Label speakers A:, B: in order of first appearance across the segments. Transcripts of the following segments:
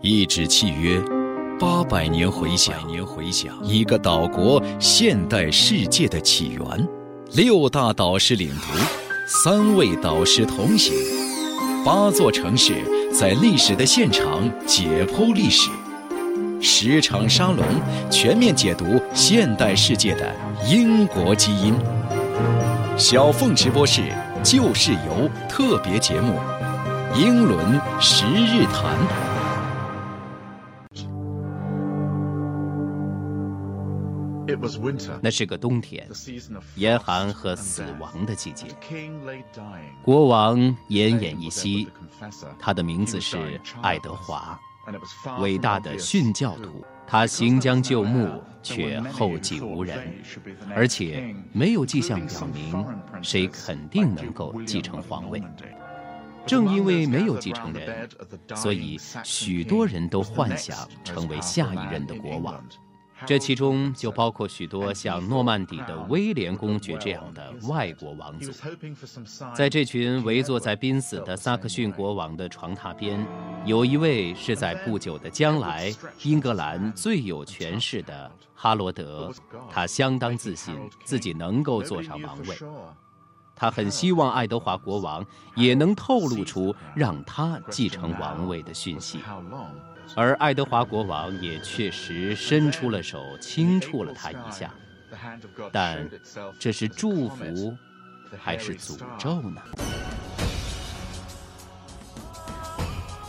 A: 一纸契约，八百年回响，一个岛国现代世界的起源，六大导师领读，三位导师同行，八座城市在历史的现场解剖历史，十场沙龙全面解读现代世界的英国基因。小凤直播室旧事游特别节目，英伦十日谈。
B: 那是个冬天，严寒和死亡的季节。国王奄奄一息，他的名字是爱德华，伟大的殉教徒。他行将就木，却后继无人，而且没有迹象表明谁肯定能够继承皇位。正因为没有继承人，所以许多人都幻想成为下一任的国王。这其中就包括许多像诺曼底的威廉公爵这样的外国王族。在这群围坐在濒死的萨克逊国王的床榻边，有一位是在不久的将来英格兰最有权势的哈罗德。他相当自信自己能够坐上王位，他很希望爱德华国王也能透露出让他继承王位的讯息。而爱德华国王也确实伸出了手，轻触了他一下，但这是祝福还是诅咒呢？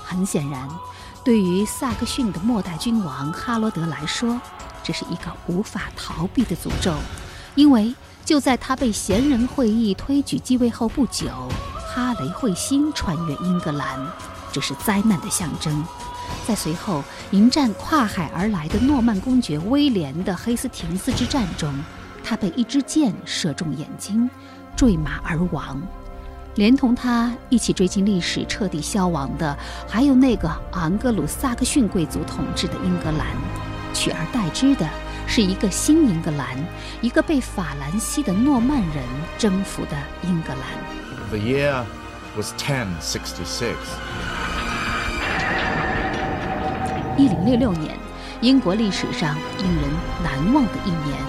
C: 很显然，对于萨克逊的末代君王哈罗德来说，这是一个无法逃避的诅咒，因为就在他被贤人会议推举继位后不久，哈雷彗星穿越英格兰，这是灾难的象征。在随后迎战跨海而来的诺曼公爵威廉的黑斯廷斯之战中，他被一支箭射中眼睛，坠马而亡。连同他一起追进历史、彻底消亡的，还有那个昂格鲁萨克逊贵族统治的英格兰。取而代之的是一个新英格兰，一个被法兰西的诺曼人征服的英格兰。
D: The year was 1066.
C: 一零六六年，英国历史上令人难忘的一年，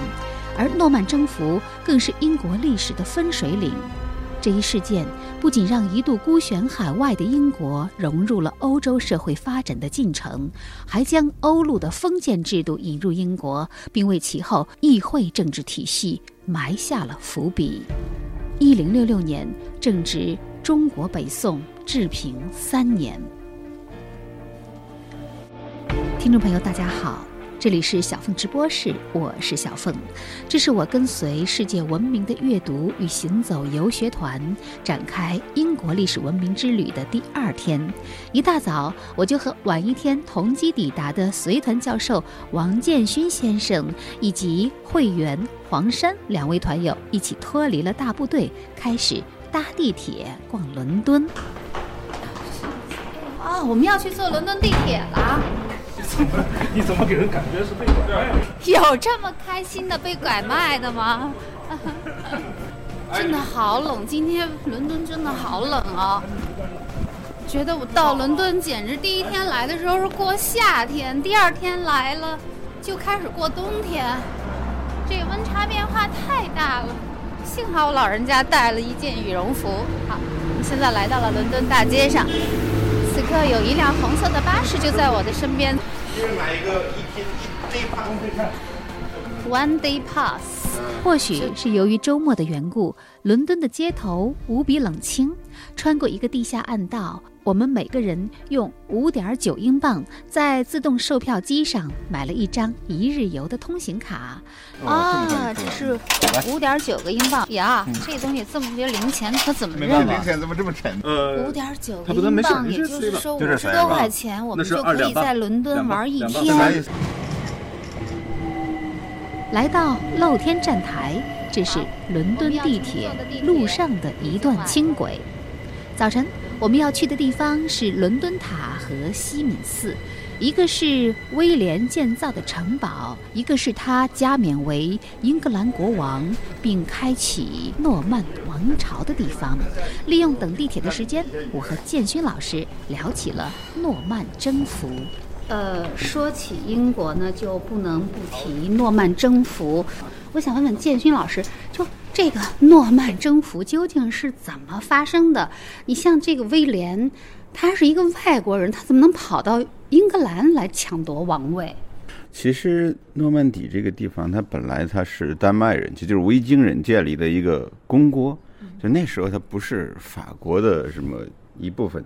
C: 而诺曼征服更是英国历史的分水岭。这一事件不仅让一度孤悬海外的英国融入了欧洲社会发展的进程，还将欧陆的封建制度引入英国，并为其后议会政治体系埋下了伏笔。一零六六年正值中国北宋治平三年。听众朋友，大家好，这里是小凤直播室，我是小凤。这是我跟随世界文明的阅读与行走游学团展开英国历史文明之旅的第二天。一大早，我就和晚一天同机抵达的随团教授王建勋先生以及会员黄山两位团友一起脱离了大部队，开始搭地铁逛伦敦。啊，我们要去坐伦敦地铁了。
E: 你怎么给人感觉是被拐卖了？
C: 有这么开心的被拐卖的吗？真的好冷，今天伦敦真的好冷啊！觉得我到伦敦简直第一天来的时候是过夏天，第二天来了就开始过冬天，这温差变化太大了。幸好我老人家带了一件羽绒服。好，我们现在来到了伦敦大街上，此刻有一辆红色的巴士就在我的身边。买一个一天 day pass，One day pass。或许是由于周末的缘故，伦敦的街头无比冷清。穿过一个地下暗道，我们每个人用五点九英镑在自动售票机上买了一张一日游的通行卡。啊，这是五点九个英镑呀！这东西这么些零钱，可怎么认
D: 啊？零钱怎么这么沉？
C: 呃，五点九个英镑，也就是说五十多块钱，我们就可以在伦敦玩一天。来到露天站台，这是伦敦地铁路上的一段轻轨。早晨，我们要去的地方是伦敦塔和西敏寺，一个是威廉建造的城堡，一个是他加冕为英格兰国王并开启诺曼王朝的地方。利用等地铁的时间，我和建勋老师聊起了诺曼征服。
E: 呃，说起英国呢，就不能不提诺曼征服。我想问问建勋老师，就这个 诺曼征服究竟是怎么发生的？你像这个威廉，他是一个外国人，他怎么能跑到英格兰来抢夺王位？
F: 其实诺曼底这个地方，它本来它是丹麦人，就就是维京人建立的一个公国，就那时候它不是法国的什么一部分。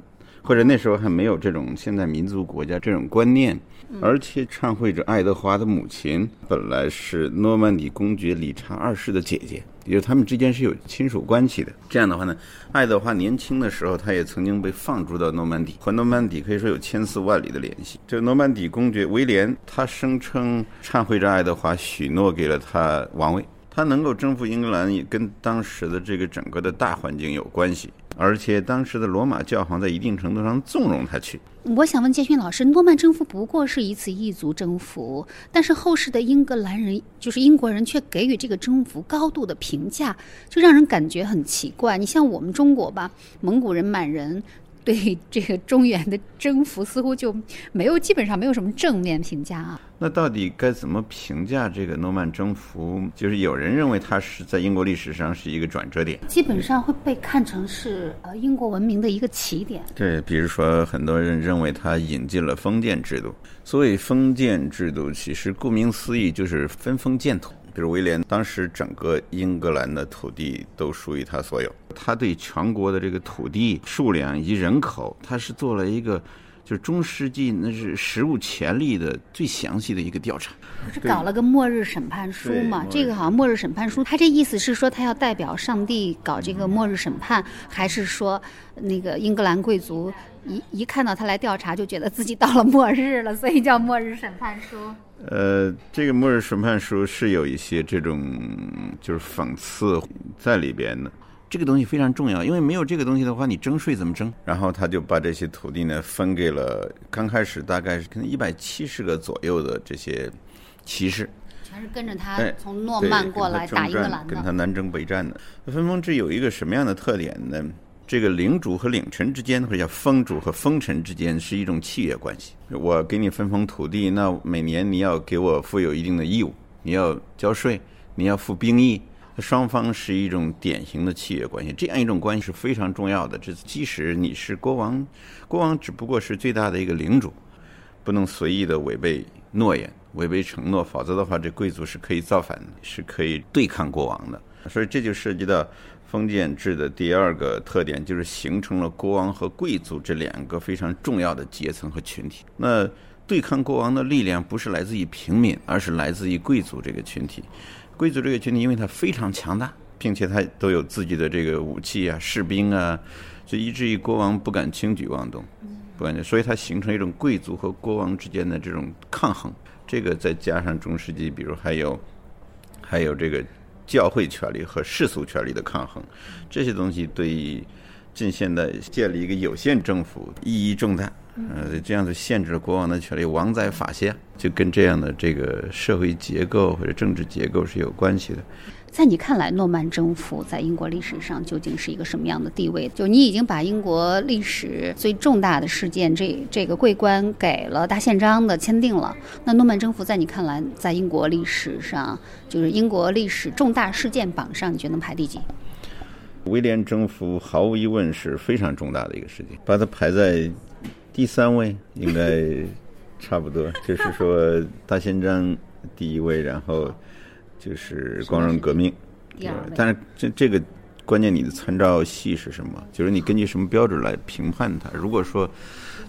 F: 或者那时候还没有这种现代民族国家这种观念，而且忏悔者爱德华的母亲本来是诺曼底公爵理查二世的姐姐，也就是他们之间是有亲属关系的。这样的话呢，爱德华年轻的时候他也曾经被放逐到诺曼底，和诺曼底可以说有千丝万缕的联系。这个诺曼底公爵威廉，他声称忏悔者爱德华许诺给了他王位，他能够征服英格兰也跟当时的这个整个的大环境有关系。而且当时的罗马教皇在一定程度上纵容他去。
E: 我想问建勋老师，诺曼征服不过是一次异族征服，但是后世的英格兰人，就是英国人，却给予这个征服高度的评价，就让人感觉很奇怪。你像我们中国吧，蒙古人、满人。对这个中原的征服，似乎就没有基本上没有什么正面评价啊。
F: 那到底该怎么评价这个诺曼征服？就是有人认为它是在英国历史上是一个转折点，
E: 基本上会被看成是呃英国文明的一个起点。
F: 对，比如说很多人认为它引进了封建制度。所谓封建制度，其实顾名思义就是分封建土。比如威廉，当时整个英格兰的土地都属于他所有。他对全国的这个土地数量以及人口，他是做了一个，就是中世纪那是史无前例的最详细的一个调查。
E: 不是搞了个末日审判书嘛？这个好像末日审判书，他这意思是说他要代表上帝搞这个末日审判，还是说那个英格兰贵族一一看到他来调查，就觉得自己到了末日了，所以叫末日审判书？
F: 呃，这个末日审判书是有一些这种就是讽刺在里边的。这个东西非常重要，因为没有这个东西的话，你征税怎么征？然后他就把这些土地呢分给了刚开始大概是可能一百七十个左右的这些骑士，
E: 全是跟着他从诺曼过来打英格兰
F: 的，跟他南征北战的。分封制有一个什么样的特点呢？这个领主和领臣之间，或者叫封主和封臣之间，是一种契约关系。我给你分封土地，那每年你要给我负有一定的义务，你要交税，你要付兵役，双方是一种典型的契约关系。这样一种关系是非常重要的。这即使你是国王，国王只不过是最大的一个领主，不能随意的违背诺言、违背承诺，否则的话，这贵族是可以造反的，是可以对抗国王的。所以这就涉及到。封建制的第二个特点就是形成了国王和贵族这两个非常重要的阶层和群体。那对抗国王的力量不是来自于平民，而是来自于贵族这个群体。贵族这个群体因为它非常强大，并且它都有自己的这个武器啊、士兵啊，就以至于国王不敢轻举妄动，不敢，所以它形成一种贵族和国王之间的这种抗衡。这个再加上中世纪，比如还有还有这个。教会权力和世俗权力的抗衡，这些东西对于近现代建立一个有限政府意义重大。嗯，这样子限制了国王的权利，王在法下，就跟这样的这个社会结构或者政治结构是有关系的。
E: 在你看来，诺曼征服在英国历史上究竟是一个什么样的地位？就你已经把英国历史最重大的事件，这这个桂冠给了大宪章的签订了。那诺曼征服在你看来，在英国历史上，就是英国历史重大事件榜上，你觉得能排第几？
F: 威廉征服毫无疑问是非常重大的一个事件，把它排在第三位，应该差不多。就是说大宪章第一位，然后。就是光荣革命，但是这这个关键，你的参照系是什么？就是你根据什么标准来评判它？如果说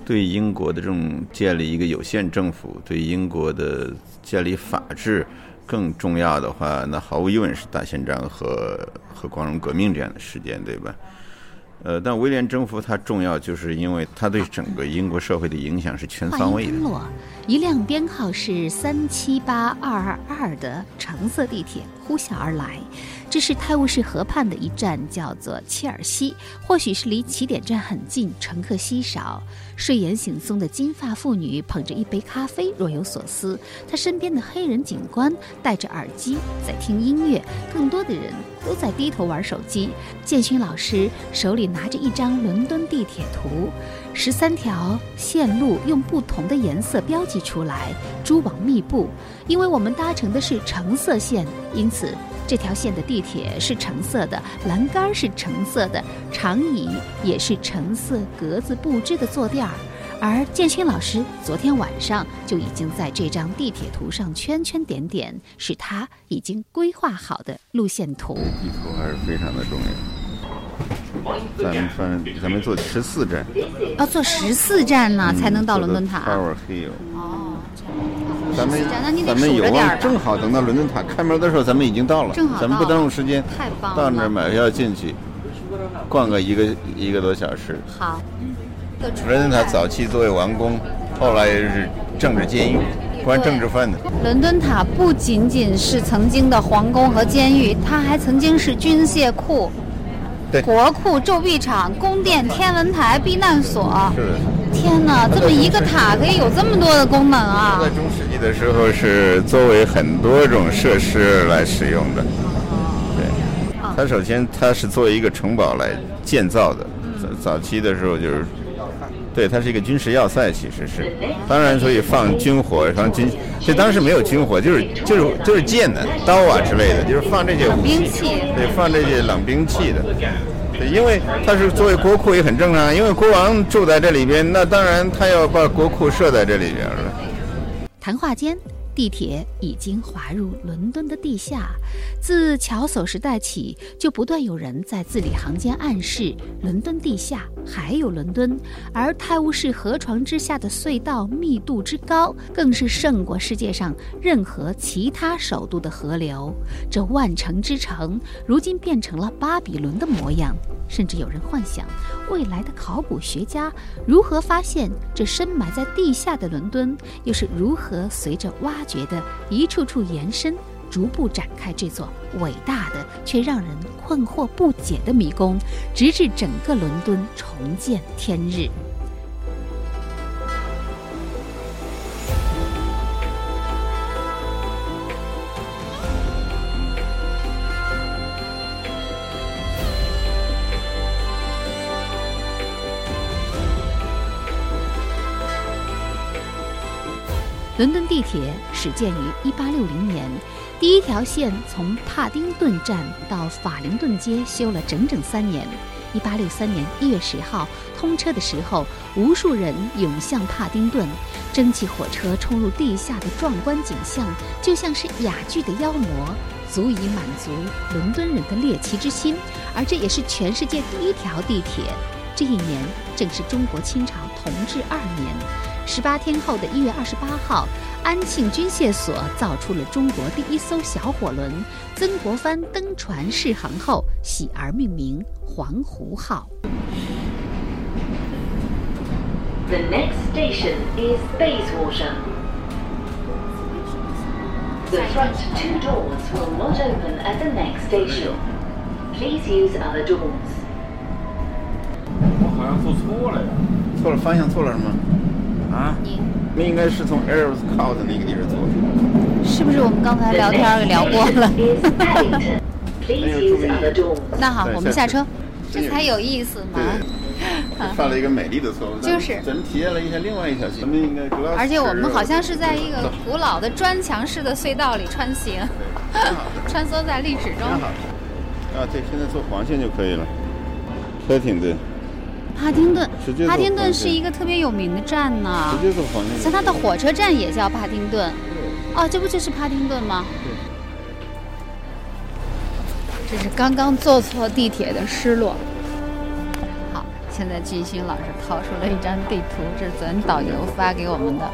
F: 对英国的这种建立一个有限政府，对英国的建立法治更重要的话，那毫无疑问是大宪章和和光荣革命这样的事件，对吧？呃，但威廉征服它重要，就是因为它对整个英国社会的影响是全方位的。
C: 一辆编号是三七八二二的橙色地铁呼啸而来。这是泰晤士河畔的一站，叫做切尔西。或许是离起点站很近，乘客稀少。睡眼惺忪的金发妇女捧着一杯咖啡，若有所思。她身边的黑人警官戴着耳机在听音乐，更多的人都在低头玩手机。建勋老师手里拿着一张伦敦地铁图，十三条线路用不同的颜色标记出来，蛛网密布。因为我们搭乘的是橙色线，因此。这条线的地铁是橙色的，栏杆是橙色的，长椅也是橙色格子布置的坐垫儿。而建勋老师昨天晚上就已经在这张地铁图上圈圈点点，是他已经规划好的路线图。
F: 地图还是非常的重要。咱们反正咱们坐十四站，
E: 要坐十四站呢才能到伦敦塔。
F: Tower Hill。
E: 哦。
F: 咱们咱们有望正好等到伦敦塔开门的时候，咱们已经到了。
E: 正好
F: 咱们不耽误时间。
E: 太棒了！
F: 到那儿买票进去，逛个一个一个多小时。
E: 好。
F: 伦敦塔早期作为王宫，后来是政治监狱，关政治犯的。
E: 伦敦塔不仅仅是曾经的皇宫和监狱，它还曾经是军械库、国库、铸币厂、宫殿、天文台、避难所。
F: 是的。
E: 天哪，这么一个塔可以有这么多的功能啊！
F: 在中世纪的时候是作为很多种设施来使用的。对，它首先它是作为一个城堡来建造的。早早期的时候就是，对，它是一个军事要塞，其实是。当然，所以放军火，放军，这当时没有军火，就是就是就是剑的刀啊之类的，就是放这些武
E: 器，
F: 对，放这些冷兵器的。对因为它是作为国库也很正常，因为国王住在这里边，那当然他要把国库设在这里边了。
C: 谈话间。地铁已经滑入伦敦的地下，自乔叟时代起，就不断有人在字里行间暗示伦敦地下还有伦敦，而泰晤士河床之下的隧道密度之高，更是胜过世界上任何其他首都的河流。这万城之城，如今变成了巴比伦的模样。甚至有人幻想，未来的考古学家如何发现这深埋在地下的伦敦，又是如何随着挖掘的一处处延伸，逐步展开这座伟大的却让人困惑不解的迷宫，直至整个伦敦重见天日。伦敦地铁始建于1860年，第一条线从帕丁顿站到法灵顿街修了整整三年。1863年1月10号通车的时候，无数人涌向帕丁顿，蒸汽火车冲入地下的壮观景象，就像是哑剧的妖魔，足以满足伦敦人的猎奇之心。而这也是全世界第一条地铁。这一年正是中国清朝同治二年。十八天后的一月二十八号，安庆军械所造出了中国第一艘小火轮。曾国藩登船试航后，喜而命名“黄湖号”。The next station is Bayswater. The front two doors will not open at the next station. Please use other doors.
G: 我好像坐错了呀。
F: 错了，方向错了是吗？啊，那应该是从 Earls Court 那个地方坐。
E: 是不是我们刚才聊天给聊过了？那好，我们下车，这才有意思嘛。
F: 犯了一个美丽的错误。
E: 就是。
F: 咱们体验了一下另外一条线。咱们应该。
E: 而且我们好像是在一个古老的砖墙式的隧道里穿行，穿梭在历史中。
F: 啊，对，现在坐黄线就可以了。车停的。
E: 帕丁顿，帕丁顿是一个特别有名的站呢。像它的火车站也叫帕丁顿。哦，这不就是帕丁顿吗？这是刚刚坐错地铁的失落。好，现在金星老师掏出了一张地图，这是咱导游发给我们的。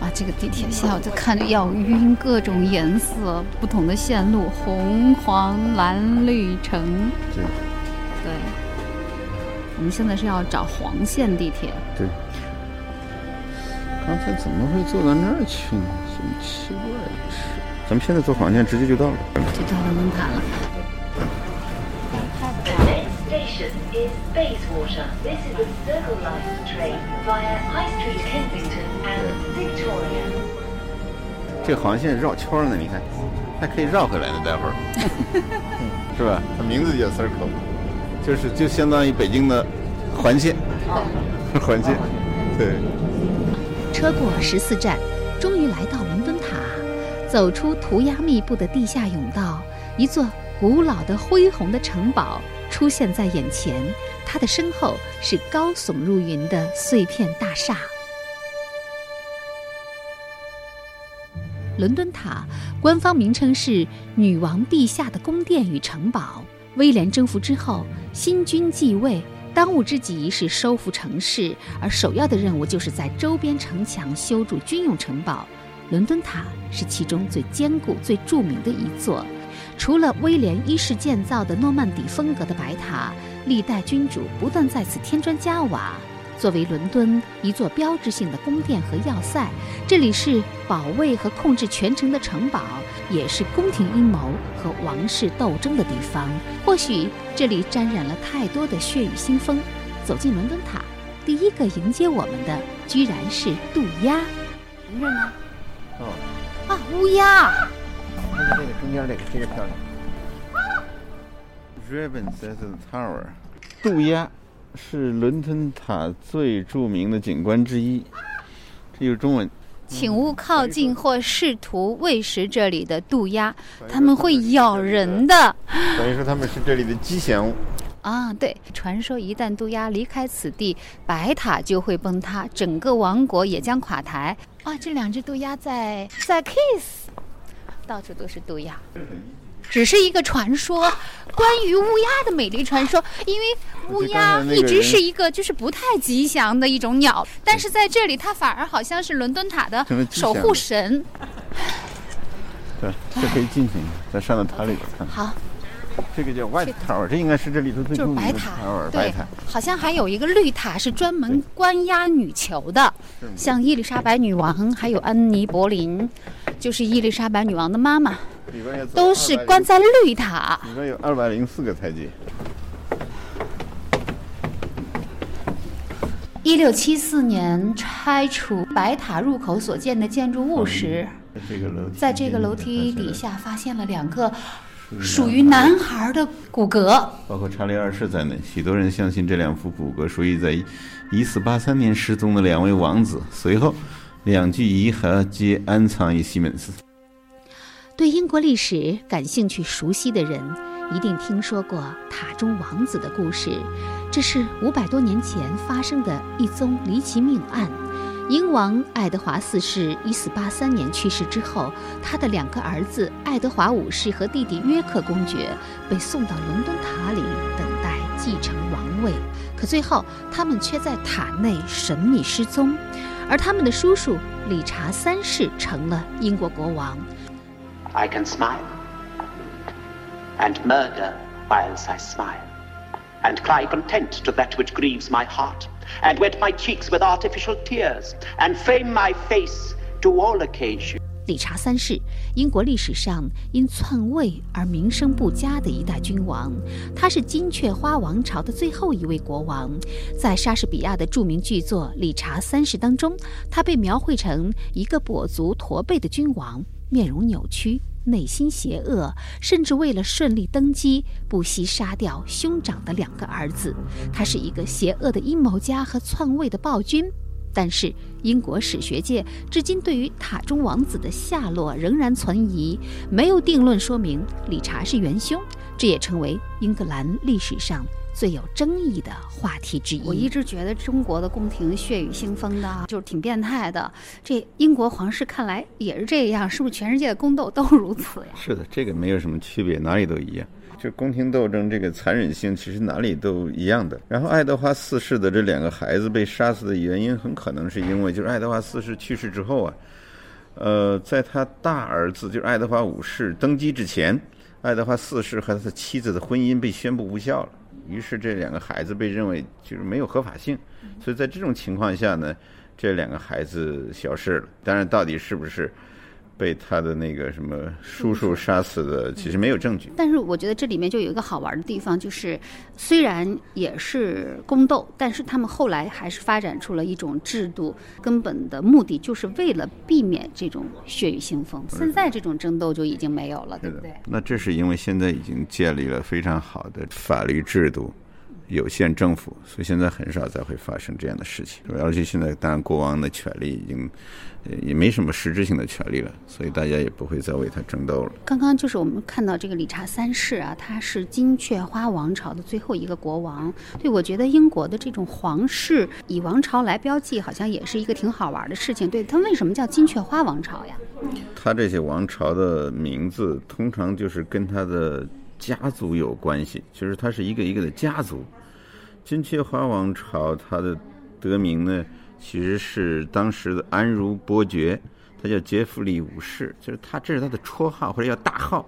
E: 啊，这个地铁线我就看着要晕，各种颜色，不同的线路，红、黄、蓝、绿、橙。
F: 对。
E: 对。我们现在是要找黄线地铁。
F: 对。刚才怎么会坐到那儿去呢？怎么奇怪的事？咱们现在坐黄线直接就到了，
C: 就到伦敦塔了。
F: 这航线绕圈呢，你看，还可以绕回来呢，待会儿，是吧？它名字叫 Circle，就是就相当于北京的环线，环线，对。
C: 车过十四站，终于来到伦敦塔，走出涂鸦密布的地下甬道，一座古老的恢宏的城堡出现在眼前，它的身后是高耸入云的碎片大厦。伦敦塔官方名称是女王陛下的宫殿与城堡。威廉征服之后，新君继位，当务之急是收复城市，而首要的任务就是在周边城墙修筑军用城堡。伦敦塔是其中最坚固、最著名的一座。除了威廉一世建造的诺曼底风格的白塔，历代君主不断在此添砖加瓦。作为伦敦一座标志性的宫殿和要塞，这里是保卫和控制全城的城堡，也是宫廷阴谋和王室斗争的地方。或许这里沾染了太多的血雨腥风。走进伦敦塔，第一个迎接我们的居然是渡鸦。
E: 闻着呢？
F: 哦，
E: 啊，乌鸦。
F: 看看这个中间这个，这个漂亮。Ravens at the Tower，渡鸦。是伦敦塔最著名的景观之一，这就是中文。
E: 请勿靠近或试图喂食这里的渡鸦，它们会咬人的。
F: 等于说它们是这里的吉祥物。
E: 啊，对，传说一旦渡鸦离开此地，白塔就会崩塌，整个王国也将垮台。啊，这两只渡鸦在在 kiss，到处都是渡鸦。只是一个传说，关于乌鸦的美丽传说。因为乌鸦一直是一个就是不太吉祥的一种鸟，但是在这里它反而好像是伦敦塔的守护神。
F: 对，这可以进去，再上到塔里边看。
E: 好，
F: 这个叫 White Tower，这应该是这里头最著名的
E: 白塔。对，好像还有一个绿塔是专门关押女囚的，像伊丽莎白女王，还有安妮·博林，就是伊丽莎白女王的妈妈。都是关在绿塔。
F: 里面有二百零四个台阶。
E: 一六七四年拆除白塔入口所建的建筑物时，在这个楼梯底下发现了两个属于男孩的骨骼，
F: 包括查理二世在内，许多人相信这两副骨骼属于在一四八三年失踪的两位王子。随后，两具遗骸皆安藏于西门寺。
C: 对英国历史感兴趣、熟悉的人，一定听说过塔中王子的故事。这是五百多年前发生的一宗离奇命案。英王爱德华四世一四八三年去世之后，他的两个儿子爱德华五世和弟弟约克公爵被送到伦敦塔里等待继承王位。可最后，他们却在塔内神秘失踪，而他们的叔叔理查三世成了英国国王。
H: I can smile and murder whilst I smile, and cry content to that which grieves my heart, and wet my cheeks with artificial tears, and frame my face to all occasions.
C: 理查三世，英国历史上因篡位而名声不佳的一代君王，他是金雀花王朝的最后一位国王。在莎士比亚的著名剧作《理查三世》当中，他被描绘成一个跛足驼背的君王。面容扭曲，内心邪恶，甚至为了顺利登基，不惜杀掉兄长的两个儿子。他是一个邪恶的阴谋家和篡位的暴君。但是，英国史学界至今对于塔中王子的下落仍然存疑，没有定论说明理查是元凶。这也成为英格兰历史上。最有争议的话题之一。
E: 我一直觉得中国的宫廷血雨腥风的，就是挺变态的。这英国皇室看来也是这样，是不是全世界的宫斗都如此呀？
F: 是的，这个没有什么区别，哪里都一样。就宫廷斗争这个残忍性，其实哪里都一样的。然后爱德华四世的这两个孩子被杀死的原因，很可能是因为就是爱德华四世去世之后啊，呃，在他大儿子就是爱德华五世登基之前，爱德华四世和他的妻子的婚姻被宣布无效了。于是这两个孩子被认为就是没有合法性，所以在这种情况下呢，这两个孩子消失了。当然，到底是不是被他的那个什么叔叔杀死的，其实没有证据。
E: 但是我觉得这里面就有一个好玩的地方，就是虽然也是宫斗，但是他们后来还是发展出了一种制度，根本的目的就是为了避免这种血雨腥风。现在这种争斗就已经没有了，对不对？
F: 那这是因为现在已经建立了非常好的法律制度。有限政府，所以现在很少再会发生这样的事情。而且现在，当然国王的权力已经也没什么实质性的权利了，所以大家也不会再为他争斗了。
E: 刚刚就是我们看到这个理查三世啊，他是金雀花王朝的最后一个国王。对我觉得英国的这种皇室以王朝来标记，好像也是一个挺好玩的事情。对他为什么叫金雀花王朝呀？
F: 他这些王朝的名字通常就是跟他的家族有关系，就是他是一个一个的家族。金雀花王朝，它的得名呢，其实是当时的安茹伯爵，他叫杰弗里五世，就是他这是他的绰号或者叫大号，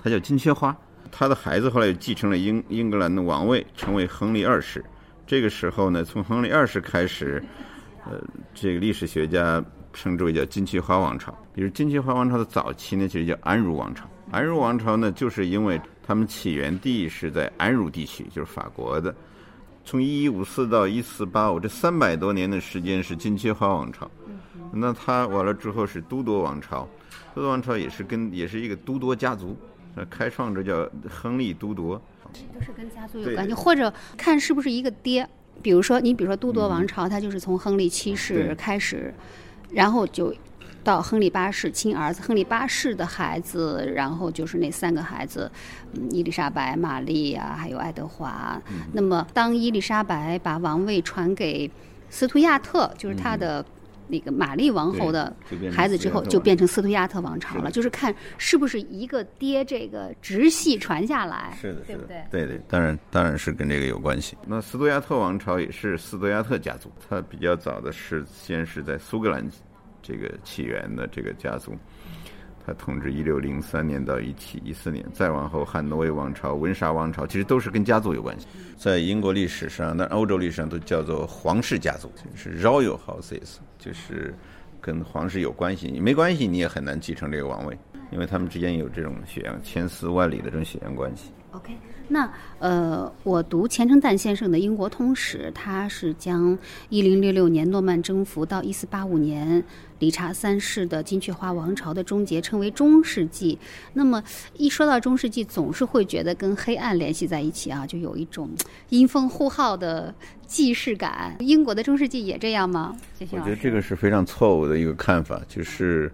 F: 他叫金雀花。他的孩子后来又继承了英英格兰的王位，成为亨利二世。这个时候呢，从亨利二世开始，呃，这个历史学家称之为叫金雀花王朝。比如金雀花王朝的早期呢，其实叫安茹王朝。安茹王朝呢，就是因为他们起源地是在安茹地区，就是法国的。从一一五四到一四八五这三百多年的时间是金雀花王朝，那他完了之后是都铎王朝，都铎王朝也是跟也是一个都铎家族，呃，开创者叫亨利都铎，
E: 都是跟家族有关系，或者看是不是一个爹，比如说你比如说都铎王朝，他就是从亨利七世开始，然后就。到亨利八世亲儿子亨利八世的孩子，然后就是那三个孩子，伊丽莎白、玛丽啊，还有爱德华。那么，当伊丽莎白把王位传给斯图亚特，就是他的那个玛丽王后的孩子之后，就变成斯图亚特王朝了。就是看是不是一个爹这个直系传下来，
F: 是的，
E: 是的对？
F: 对对，当然当然是跟这个有关系。那斯图亚特王朝也是斯图亚特家族，他比较早的是先是在苏格兰。这个起源的这个家族，他统治一六零三年到一七一四年，再往后汉诺威王朝、温莎王朝，其实都是跟家族有关系。在英国历史上，那欧洲历史上都叫做皇室家族，是 royal houses，就是跟皇室有关系。你没关系，你也很难继承这个王位，因为他们之间有这种血缘千丝万缕的这种血缘关系。
E: OK。那呃，我读钱承旦先生的《英国通史》，他是将一零六六年诺曼征服到一四八五年理查三世的金雀花王朝的终结称为中世纪。那么一说到中世纪，总是会觉得跟黑暗联系在一起啊，就有一种阴风呼号的既视感。英国的中世纪也这样吗？
F: 我觉得这个是非常错误的一个看法，就是。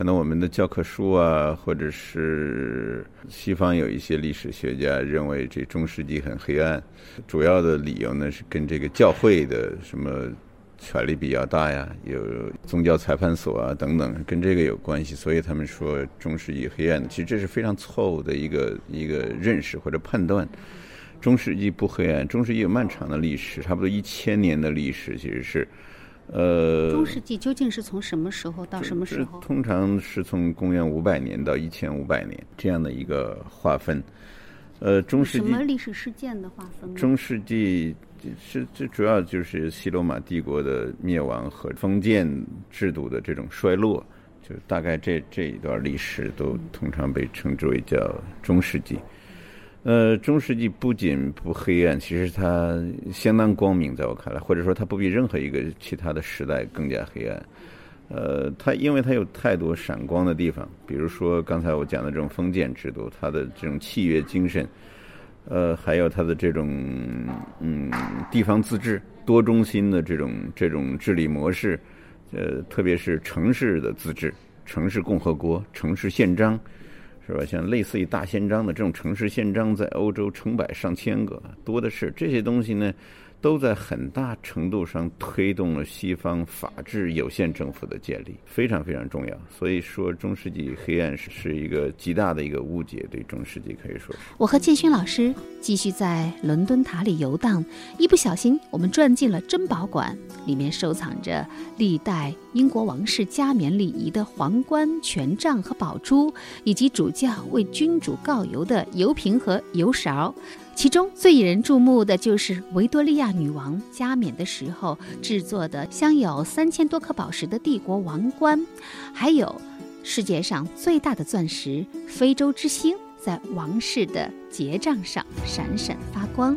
F: 可能我们的教科书啊，或者是西方有一些历史学家认为这中世纪很黑暗，主要的理由呢是跟这个教会的什么权力比较大呀，有宗教裁判所啊等等，跟这个有关系，所以他们说中世纪黑暗。其实这是非常错误的一个一个认识或者判断。中世纪不黑暗，中世纪有漫长的历史，差不多一千年的历史，其实是。呃，
E: 中世纪究竟是从什么时候到什么时候？
F: 通常是从公元五百年到一千五百年这样的一个划分。呃，中世纪
E: 什么历史事件的划分？
F: 中世纪是最主要就是西罗马帝国的灭亡和封建制度的这种衰落，就大概这这一段历史都通常被称之为叫中世纪。呃，中世纪不仅不黑暗，其实它相当光明，在我看来，或者说它不比任何一个其他的时代更加黑暗。呃，它因为它有太多闪光的地方，比如说刚才我讲的这种封建制度，它的这种契约精神，呃，还有它的这种嗯地方自治、多中心的这种这种治理模式，呃，特别是城市的自治、城市共和国、城市宪章。是吧？像类似于大宪章的这种城市宪章，在欧洲成百上千个，多的是。这些东西呢？都在很大程度上推动了西方法治有限政府的建立，非常非常重要。所以说，中世纪黑暗是是一个极大的一个误解，对中世纪可以说。
E: 我和建勋老师继续在伦敦塔里游荡，一不小心，我们转进了珍宝馆，里面收藏着历代英国王室加冕礼仪的皇冠、权杖和宝珠，以及主教为君主告油的油瓶和油勺。其中最引人注目的就是维多利亚女王加冕的时候制作的镶有三千多颗宝石的帝国王冠，还有世界上最大的钻石——非洲之星，在王室的结账上闪闪发光。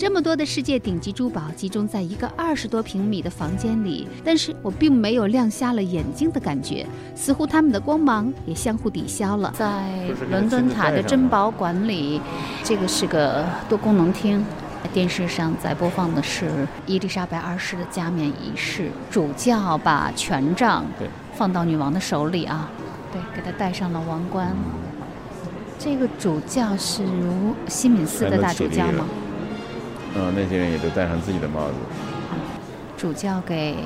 E: 这么多的世界顶级珠宝集中在一个二十多平米的房间里，但是我并没有亮瞎了眼睛的感觉，似乎他们的光芒也相互抵消了。在伦敦塔的珍宝馆里，这个是个多功能厅。电视上在播放的是伊丽莎白二世的加冕仪式，主教把权杖放到女王的手里啊，对，给她戴上了王冠。这个主教是如西敏寺的大主教吗？
F: 嗯，那些人也都戴上自己的帽子。
E: 主教给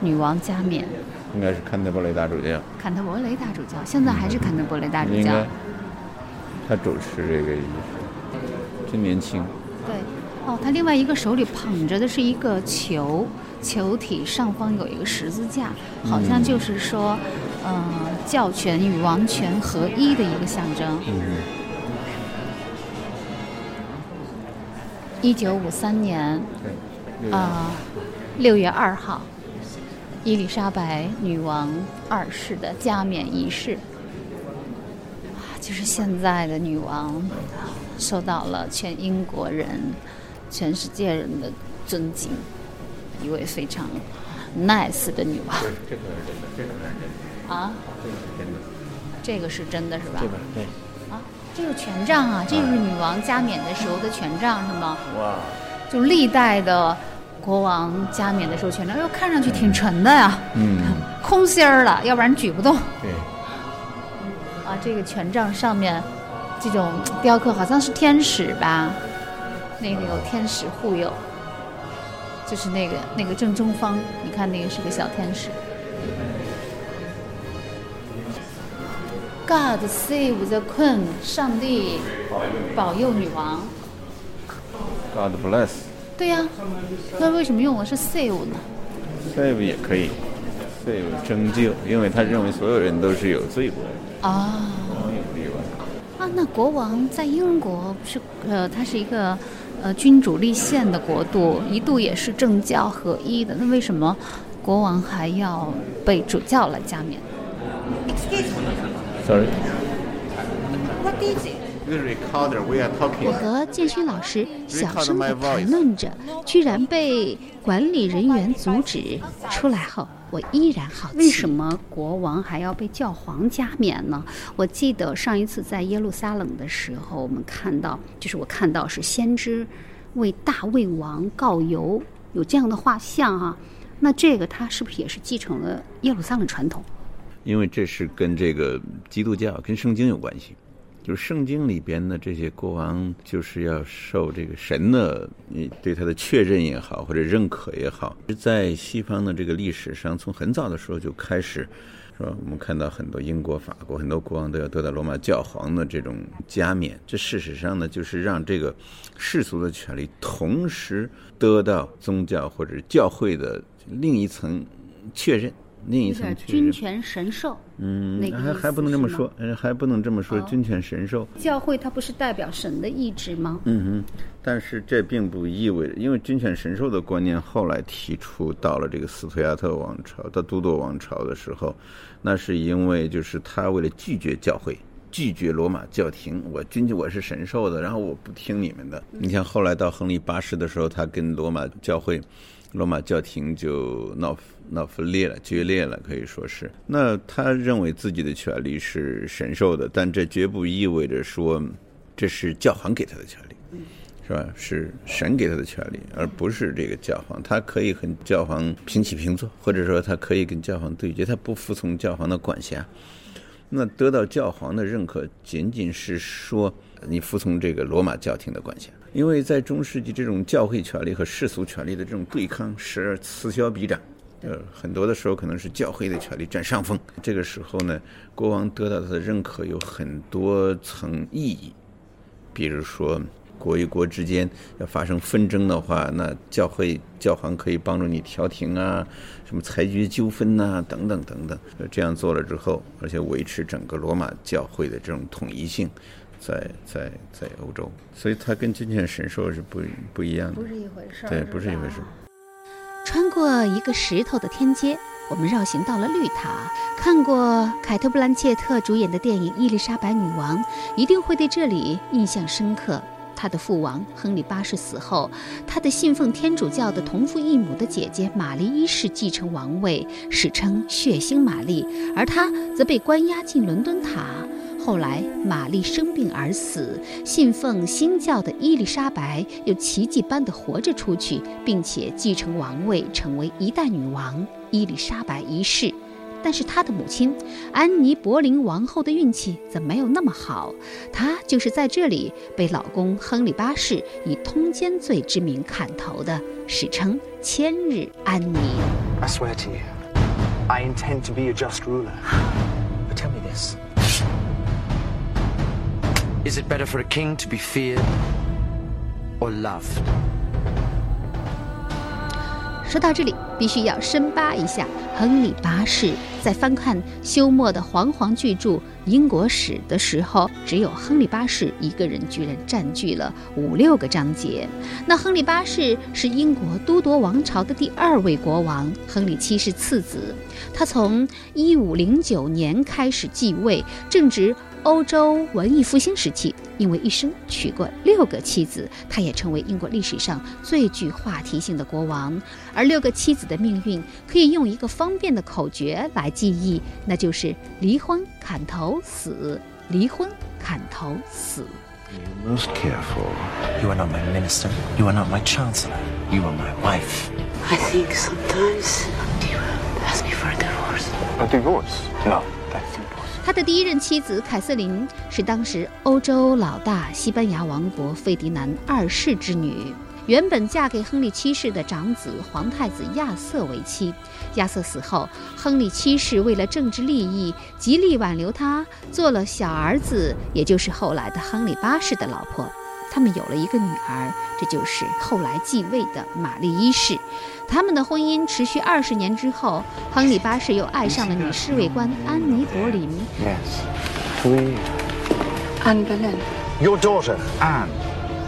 E: 女王加冕，
F: 应该是坎特伯雷大主教。
E: 坎特伯雷大主教，现在还是坎特伯雷大主教。
F: 他主持这个仪式，真年轻。
E: 对，哦，他另外一个手里捧着的是一个球，球体上方有一个十字架，好像就是说，呃，教权与王权合一的一个象征。
F: 嗯。
E: 一九五三年，啊，六月二号，伊丽莎白女王二世的加冕仪式，啊，就是现在的女王，受到了全英国人、全世界人的尊敬，一位非常 nice 的女王。
F: 这个是真的，这个是真的。啊？这个是真的。
E: 这个是真的，是吧？
F: 对吧对。
E: 这个权杖啊，这是女王加冕的时候的权杖，是吗？
F: 哇！
E: 就历代的国王加冕的时候权杖，哎呦，看上去挺沉的呀。
F: 嗯。
E: 空心儿的，要不然举不动。
F: 对。
E: 啊，这个权杖上面这种雕刻好像是天使吧？那个有天使护佑，就是那个那个正中方，你看那个是个小天使。God save the Queen，上帝保佑女王。
F: God bless。
E: 对呀，那为什么用的是 save 呢
F: ？save 也可以，save 拯救，因为他认为所有人都是有罪过的。
E: 啊。啊，那国王在英国是呃，他是一个呃君主立宪的国度，一度也是政教合一的。那为什么国王还要被主教来加冕
F: Sorry.
E: 我和建勋老师小声地谈论着，居然被管理人员阻止。出来后，我依然好奇，为什么国王还要被教皇加冕呢？我记得上一次在耶路撒冷的时候，我们看到，就是我看到是先知为大卫王告油，有这样的画像啊。那这个他是不是也是继承了耶路撒冷传统？
F: 因为这是跟这个基督教、跟圣经有关系，就是圣经里边的这些国王，就是要受这个神的你对他的确认也好，或者认可也好。在西方的这个历史上，从很早的时候就开始，是吧？我们看到很多英国、法国很多国王都要得到罗马教皇的这种加冕。这事实上呢，就是让这个世俗的权利同时得到宗教或者教会的另一层确认。另一层
E: 君权神授，
F: 嗯，还还不能这么说，还不能这么说，君权神授。
E: 教会它不是代表神的意志吗？
F: 嗯哼，但是这并不意味着，因为君权神授的观念后来提出到了这个斯图亚特王朝到都铎王朝的时候，那是因为就是他为了拒绝教会，拒绝罗马教廷，我君我是神授的，然后我不听你们的。你像后来到亨利八世的时候，他跟罗马教会。罗马教廷就闹闹分裂了，决裂了，可以说是。那他认为自己的权利是神授的，但这绝不意味着说这是教皇给他的权利，是吧？是神给他的权利，而不是这个教皇。他可以和教皇平起平坐，或者说他可以跟教皇对决，他不服从教皇的管辖。那得到教皇的认可，仅仅是说你服从这个罗马教廷的管辖。因为在中世纪，这种教会权力和世俗权力的这种对抗时而此消彼长，呃，很多的时候可能是教会的权力占上风。这个时候呢，国王得到他的认可有很多层意义，比如说国与国之间要发生纷争的话，那教会教皇可以帮助你调停啊，什么裁决纠纷呐，等等等等。这样做了之后，而且维持整个罗马教会的这种统一性。在在在欧洲，所以它跟金钱神兽是不不一样的，
E: 不是一回事儿
F: 对，不是一回事儿。
E: 穿过一个石头的天街，
C: 我们绕行到了绿塔。看过凯特·布兰切特主演的电影《伊丽莎白女王》，一定会对这里印象深刻。他的父王亨利八世死后，他的信奉天主教的同父异母的姐姐玛丽一世继承王位，史称血腥玛丽，而他则被关押进伦敦塔。后来玛丽生病而死，信奉新教的伊丽莎白又奇迹般的活着出去，并且继承王位，成为一代女王伊丽莎白一世。但是她的母亲安妮·柏林王后的运气则没有那么好，她就是在这里被老公亨利八世以通奸罪之名砍头的，史称“千日安妮”。
I: I swear to you, I intend to be a just ruler. Tell me this: Is it better for a king to be feared or loved?
C: 说到这里，必须要深扒一下亨利八世。在翻看休谟的煌煌巨著《英国史》的时候，只有亨利八世一个人居然占据了五六个章节。那亨利八世是英国都铎王朝的第二位国王，亨利七世次子。他从一五零九年开始继位，正值欧洲文艺复兴时期。因为一生娶过六个妻子，他也成为英国历史上最具话题性的国王。而六个妻子的命运可以用一个方便的口诀来记忆，那就是离婚、砍头、死；离婚、砍头、死。
I: Most careful. You are not my minister. You are not my chancellor. You are my wife.
J: I think sometimes you ask me for a divorce.
I: A divorce? No.
C: 他的第一任妻子凯瑟琳是当时欧洲老大西班牙王国费迪南二世之女，原本嫁给亨利七世的长子皇太子亚瑟为妻。亚瑟死后，亨利七世为了政治利益，极力挽留他，做了小儿子，也就是后来的亨利八世的老婆。他们有了一个女儿，这就是后来继位的玛丽一世。他们的婚姻持续二十年之后，亨利八世又爱上了女侍卫官安妮·柏林。
I: Yes, we.
J: Anne Boleyn.
I: Your daughter,
K: Anne.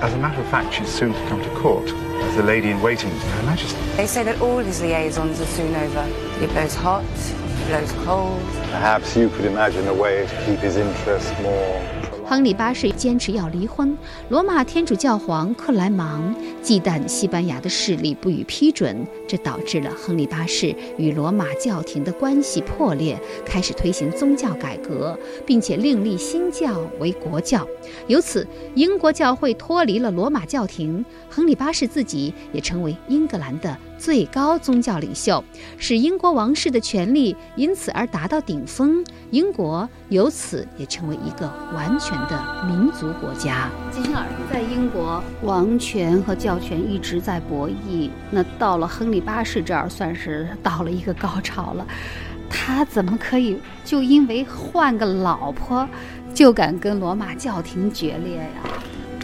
K: As a matter of fact, she's soon to come to court as the lady in waiting to Her Majesty.
J: They say that all his liaisons are soon over. He blows hot, he blows cold.
D: Perhaps you could imagine a way to keep his interest more
C: 亨利八世坚持要离婚，罗马天主教皇克莱芒忌惮西班牙的势力不予批准，这导致了亨利八世与罗马教廷的关系破裂，开始推行宗教改革，并且另立新教为国教，由此英国教会脱离了罗马教廷，亨利八世自己也成为英格兰的。最高宗教领袖，使英国王室的权力因此而达到顶峰，英国由此也成为一个完全的民族国家。金星儿在英国，王权和教权一直在博弈，那到了亨利八世这儿，算是到了一个高潮了。他怎么可以就因为换个老婆，就敢跟罗马教廷决裂呀？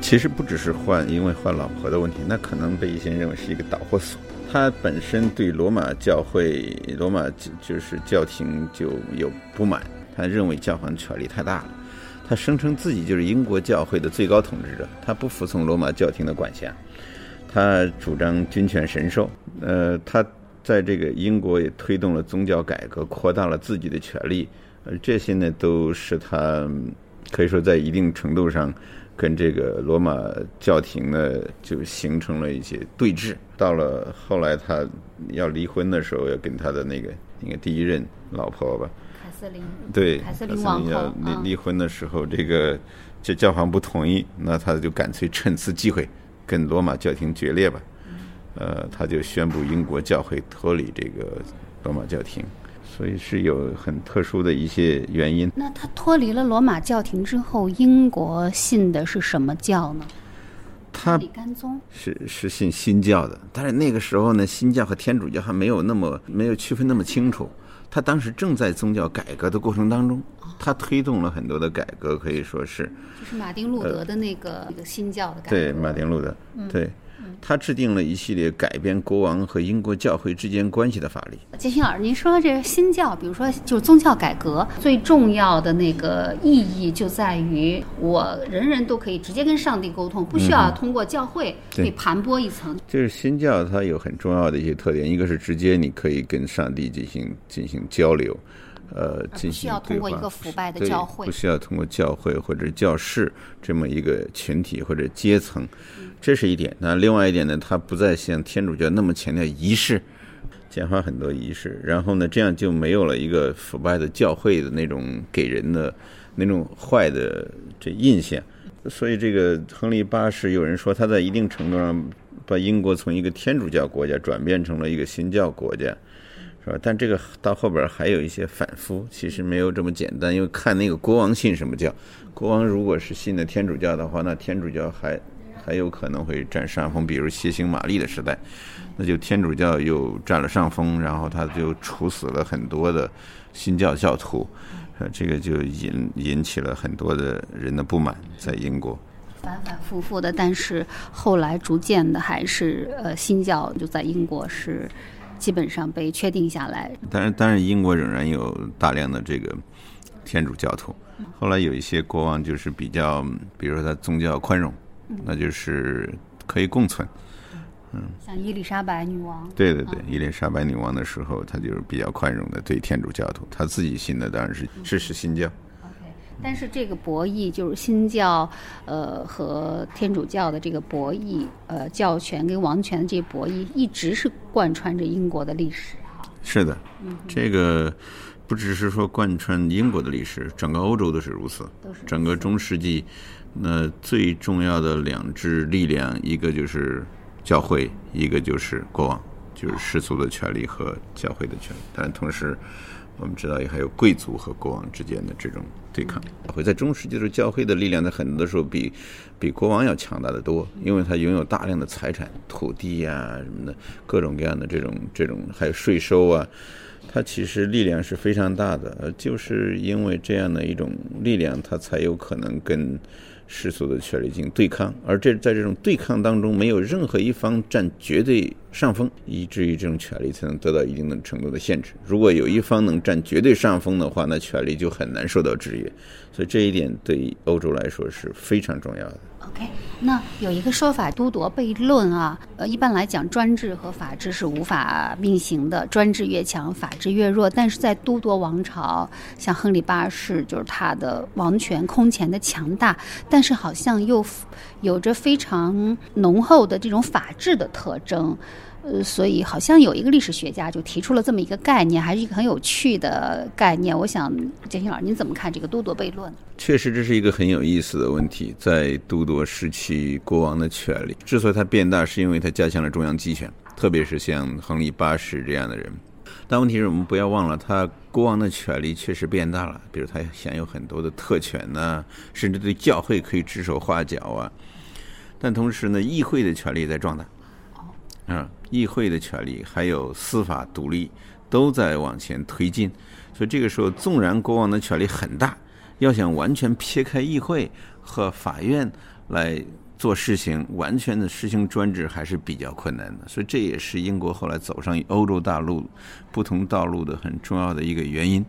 F: 其实不只是换，因为换老婆的问题，那可能被一些人认为是一个导火索。他本身对罗马教会、罗马就是教廷就有不满，他认为教皇权力太大了。他声称自己就是英国教会的最高统治者，他不服从罗马教廷的管辖，他主张君权神授。呃，他在这个英国也推动了宗教改革，扩大了自己的权利，而这些呢，都是他可以说在一定程度上。跟这个罗马教廷呢，就形成了一些对峙。到了后来，他要离婚的时候，要跟他的那个应该第一任老婆吧，
C: 凯瑟琳，
F: 对，
C: 凯瑟琳
F: 要离离婚的时候，这个这教皇不同意，那他就干脆趁此机会跟罗马教廷决裂吧。呃，他就宣布英国教会脱离这个罗马教廷。所以是有很特殊的一些原因。
C: 那他脱离了罗马教廷之后，英国信的是什么教呢？
F: 他
C: 里甘宗
F: 是是信新教的，但是那个时候呢，新教和天主教还没有那么没有区分那么清楚。他当时正在宗教改革的过程当中，他推动了很多的改革，可以说是
C: 就是马丁路德的那个那个新教的改革。
F: 对，马丁路德，对。他制定了一系列改变国王和英国教会之间关系的法律。
E: 金星老师，您说这个新教，比如说就是宗教改革，最重要的那个意义就在于我人人都可以直接跟上帝沟通，不需要通过教会去盘剥一层。
F: 就是新教它有很重要的一些特点，一个是直接你可以跟上帝进行进行交流。呃，进行
E: 需要通过一个腐败的教会，
F: 不需要通过教会或者教士这么一个群体或者阶层，这是一点。那另外一点呢，他不再像天主教那么强调仪式，简化很多仪式，然后呢，这样就没有了一个腐败的教会的那种给人的那种坏的这印象。所以，这个亨利八世有人说他在一定程度上把英国从一个天主教国家转变成了一个新教国家。是吧？但这个到后边还有一些反复，其实没有这么简单。因为看那个国王信什么教，国王如果是信的天主教的话，那天主教还还有可能会占上风。比如楔形玛丽的时代，那就天主教又占了上风，然后他就处死了很多的新教教徒，呃，这个就引引起了很多的人的不满，在英国
E: 反反复复的。但是后来逐渐的还是呃新教就在英国是。基本上被确定下来，
F: 但是，但是英国仍然有大量的这个天主教徒。后来有一些国王就是比较，比如说他宗教宽容，那就是可以共存。
E: 嗯，像伊丽莎白女王。
F: 对对对，伊丽莎白女王的时候，她就是比较宽容的对天主教徒，她自己信的当然是支持新教。
E: 但是这个博弈就是新教，呃和天主教的这个博弈，呃教权跟王权的这博弈，一直是贯穿着英国的历史。
F: 是的，这个不只是说贯穿英国的历史，整个欧洲都是如此。整个中世纪，那最重要的两支力量，一个就是教会，一个就是国王，就是世俗的权利和教会的权利。但同时，我们知道也还有贵族和国王之间的这种。对抗会在中世纪的时候，教会的力量在很多时候比比国王要强大的多，因为他拥有大量的财产、土地呀什么的，各种各样的这种这种还有税收啊，他其实力量是非常大的。就是因为这样的一种力量，他才有可能跟。世俗的权力进行对抗，而这在这种对抗当中，没有任何一方占绝对上风，以至于这种权力才能得到一定的程度的限制。如果有一方能占绝对上风的话，那权力就很难受到制约。所以这一点对欧洲来说是非常重要的。
E: OK，那有一个说法，都铎悖论啊。呃，一般来讲，专制和法治是无法并行的，专制越强，法治越弱。但是在都铎王朝，像亨利八世，就是他的王权空前的强大，但是好像又有着非常浓厚的这种法治的特征。呃，所以好像有一个历史学家就提出了这么一个概念，还是一个很有趣的概念。我想，建新老师，您怎么看这个都铎悖论？
F: 确实，这是一个很有意思的问题。在都铎时期，国王的权力之所以他变大，是因为他加强了中央集权，特别是像亨利八世这样的人。但问题是我们不要忘了，他国王的权力确实变大了，比如他享有很多的特权呐，甚至对教会可以指手画脚啊。但同时呢，议会的权力在壮大。啊，议会的权利还有司法独立都在往前推进，所以这个时候，纵然国王的权力很大，要想完全撇开议会和法院来做事情，完全的实行专制还是比较困难的。所以这也是英国后来走上欧洲大陆不同道路的很重要的一个原因。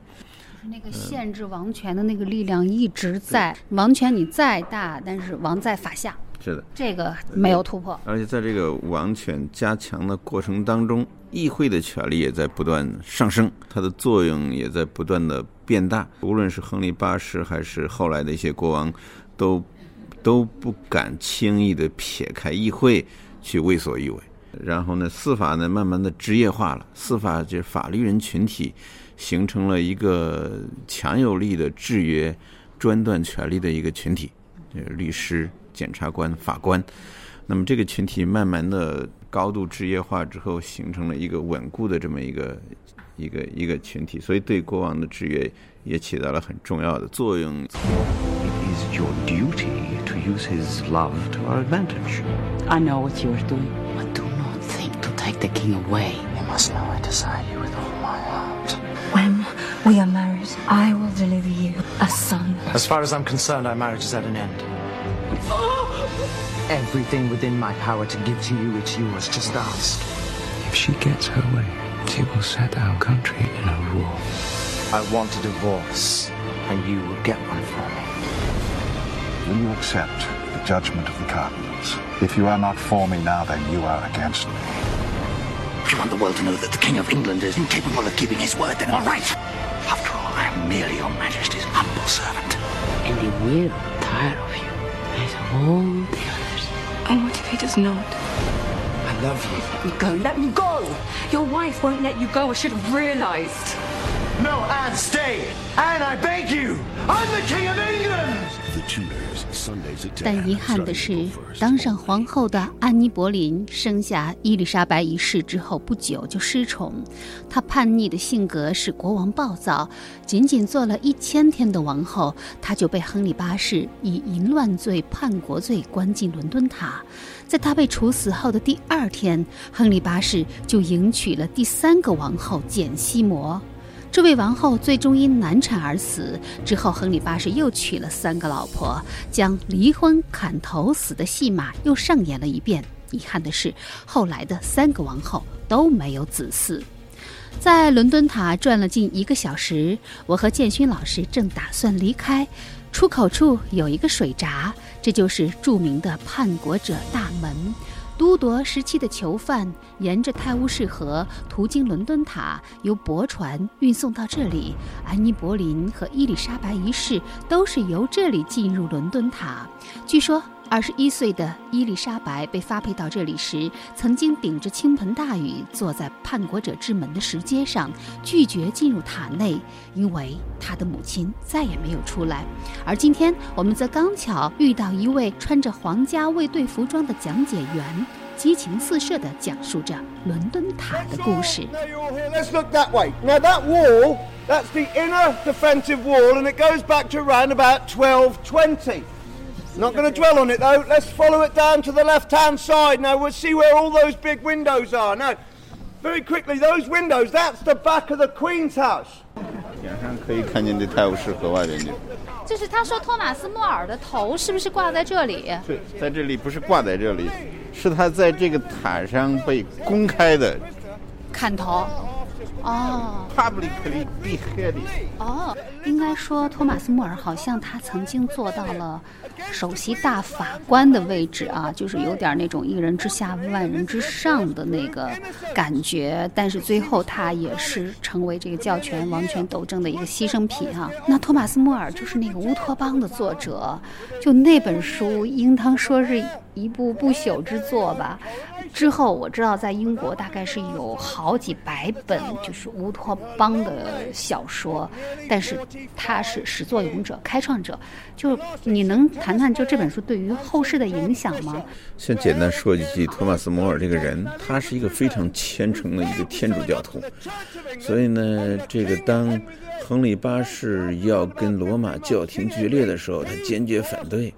E: 那个限制王权的那个力量一直在，王权你再大，但是王在法下。
F: 是的，
E: 这个没有突破。
F: 而且在这个王权加强的过程当中，议会的权力也在不断上升，它的作用也在不断的变大。无论是亨利八世还是后来的一些国王，都都不敢轻易的撇开议会去为所欲为。然后呢，司法呢慢慢的职业化了，司法就是法律人群体形成了一个强有力的制约专断权力的一个群体，律师。检察官、法官，那么这个群体慢慢的高度职业化之后，形成了一个稳固的这么一个一个一个群体，所以对国王的制约也起到了很重要的作用。
L: It is your duty to use his love to our advantage.
M: I know what you are doing, but do not think to take the king away.
I: You must know I desire you with all my heart.
J: When we are married, I will deliver you a son.
I: As far as I'm concerned, our marriage is at an end. Everything within my power to give to you. It's yours. Just ask.
N: If she gets her way, she will set our country in a war.
I: I want a divorce, and you will get one for me.
D: Will you accept the judgment of the cardinals? If you are not for me now, then you are against me.
L: If you want the world to know that the King of England is incapable of keeping his word, then all right. After all, I am merely your Majesty's humble servant.
O: And he will tire of you, as all the others.
J: And what if he does not?
I: I love you.
J: Let me go, let me go! Your wife won't let you go, I should have realized.
I: No, Anne, stay! Anne, I beg you! I'm the King of England!
C: 但遗憾的是，当上皇后的安妮·博林生下伊丽莎白一世之后不久就失宠。她叛逆的性格使国王暴躁，仅仅做了一千天的王后，她就被亨利八世以淫乱罪、叛国罪关进伦敦塔。在她被处死后的第二天，亨利八世就迎娶了第三个王后简西摩。这位王后最终因难产而死。之后，亨利八世又娶了三个老婆，将离婚砍头死的戏码又上演了一遍。遗憾的是，后来的三个王后都没有子嗣。在伦敦塔转了近一个小时，我和建勋老师正打算离开，出口处有一个水闸，这就是著名的叛国者大门。都铎时期的囚犯沿着泰晤士河途经伦敦塔，由驳船运送到这里。安妮·博林和伊丽莎白一世都是由这里进入伦敦塔。据说，二十一岁的伊丽莎白被发配到这里时，曾经顶着倾盆大雨坐在叛国者之门的石阶上，拒绝进入塔内，因为她的母亲再也没有出来。而今天，我们则刚巧遇到一位穿着皇家卫队服装的讲解员，激情四射地讲述着伦敦塔的故事。
P: Not going to dwell on it though. Let's follow it down to the left-hand side. Now we'll see where all those big windows are. Now, very quickly, those windows, that's the back of the Queen's house.
F: 远上可以看见这泰晤士河外边去。
E: 就是他说托马斯莫尔的头是不是挂在这里？
F: 对，在这里不是挂在这里，是他在这个塔上被公开的
E: 砍头。 哦
F: publicly beheaded。
C: 哦，应该说托马斯·穆尔好像他曾经做到了首席大法官的位置啊，就是有点那种一人之下万人之上的那个感觉。但是最后他也是成为这个教权王权斗争的一个牺牲品啊。那托马斯·穆尔就是那个乌托邦的作者，就那本书应当说是一部不朽之作吧。之后我知道在英国大概是有好几百本就是乌托邦的小说，但是他是始作俑者、开创者。就你能谈谈就这本书对于后世的影响吗？
F: 先简单说几句托马斯·摩尔这个人，他是一个非常虔诚的一个天主教徒，所以呢，这个当亨利八世要跟罗马教廷决裂的时候，他坚决反对。